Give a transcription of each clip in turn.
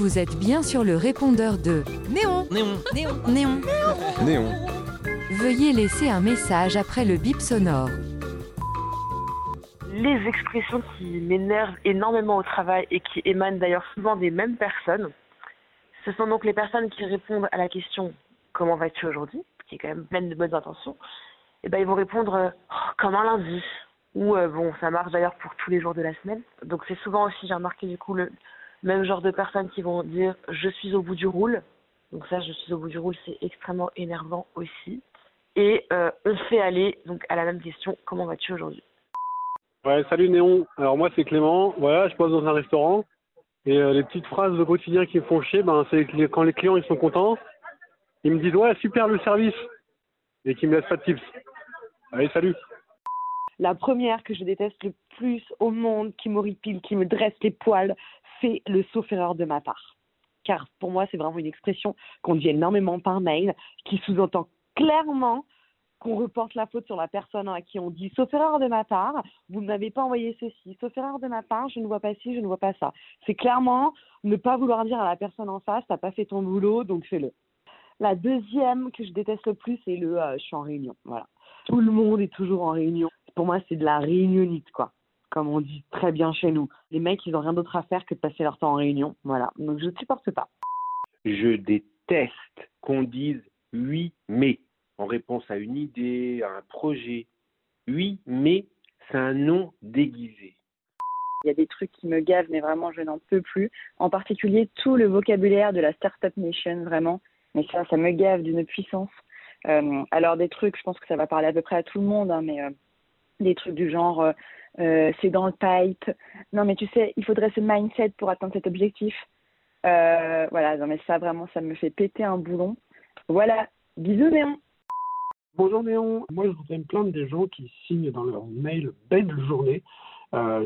Vous êtes bien sur le répondeur de Néon Néon. Néon Néon. Néon. Veuillez laisser un message après le bip sonore. les expressions qui m'énervent énormément au travail et qui émanent d'ailleurs souvent des mêmes personnes, ce sont donc les personnes qui répondent à la question comment vas-tu aujourd'hui, qui est quand même pleine de bonnes intentions, et ben ils vont répondre Oh, comme un lundi ou euh, bon ça marche d'ailleurs pour tous les jours de la semaine. Donc c'est souvent aussi j'ai remarqué du coup le même genre de personnes qui vont dire je suis au bout du roule. Donc ça je suis au bout du roule c'est extrêmement énervant aussi. Et euh, on fait aller donc à la même question comment vas-tu aujourd'hui? Ouais, salut Néon. Alors moi c'est Clément. Voilà, je passe dans un restaurant et euh, les petites phrases de quotidien qui me font chier, ben c'est quand les clients ils sont contents, ils me disent ouais super le service et qu'ils me laissent pas de tips. Allez salut. La première que je déteste le plus au monde, qui m'horripile, qui me dresse les poils, c'est le sauf erreur de ma part. Car pour moi, c'est vraiment une expression qu'on dit énormément par mail, qui sous-entend clairement qu'on reporte la faute sur la personne à qui on dit sauf erreur de ma part, vous ne m'avez pas envoyé ceci, sauf erreur de ma part, je ne vois pas ci, je ne vois pas ça. C'est clairement ne pas vouloir dire à la personne en face, t'as pas fait ton boulot, donc fais-le. La deuxième que je déteste le plus, c'est le euh, je suis en réunion. Voilà. Tout le monde est toujours en réunion. Pour moi, c'est de la réunionnite, quoi. Comme on dit très bien chez nous. Les mecs, ils ont rien d'autre à faire que de passer leur temps en réunion. Voilà. Donc je ne supporte pas. Je déteste qu'on dise oui, mais en réponse à une idée, à un projet. Oui, mais c'est un nom déguisé. Il y a des trucs qui me gavent, mais vraiment, je n'en peux plus. En particulier, tout le vocabulaire de la Startup Nation, vraiment. Mais ça, ça me gave d'une puissance. Euh, alors, des trucs, je pense que ça va parler à peu près à tout le monde, hein, mais euh, des trucs du genre, euh, euh, c'est dans le pipe. Non, mais tu sais, il faudrait ce mindset pour atteindre cet objectif. Euh, voilà, non, mais ça, vraiment, ça me fait péter un boulon. Voilà, bisous, Néon. Bonjour Néon, moi je voudrais me plaindre des gens qui signent dans leur mail belle journée.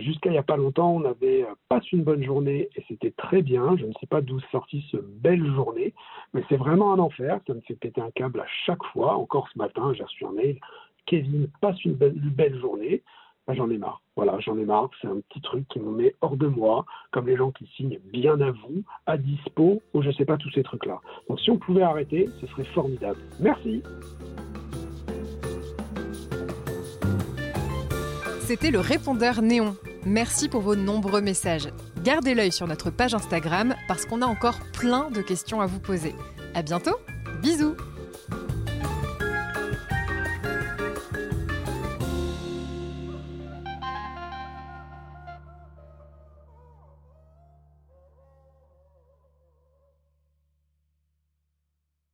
Jusqu'à il n'y a pas longtemps, on avait passe une bonne journée et c'était très bien. Je ne sais pas d'où sortit ce belle journée, mais c'est vraiment un enfer. Ça me fait péter un câble à chaque fois. Encore ce matin, j'ai reçu un mail. Kevin passe une belle, journée. Ben, j'en ai marre. Voilà, j'en ai marre. C'est un petit truc qui me met hors de moi, comme les gens qui signent bien à vous, à dispo, ou je sais pas tous ces trucs-là. Donc si on pouvait arrêter, ce serait formidable. Merci. C'était le répondeur Néon. Merci pour vos nombreux messages. Gardez l'œil sur notre page Instagram parce qu'on a encore plein de questions à vous poser. À bientôt, bisous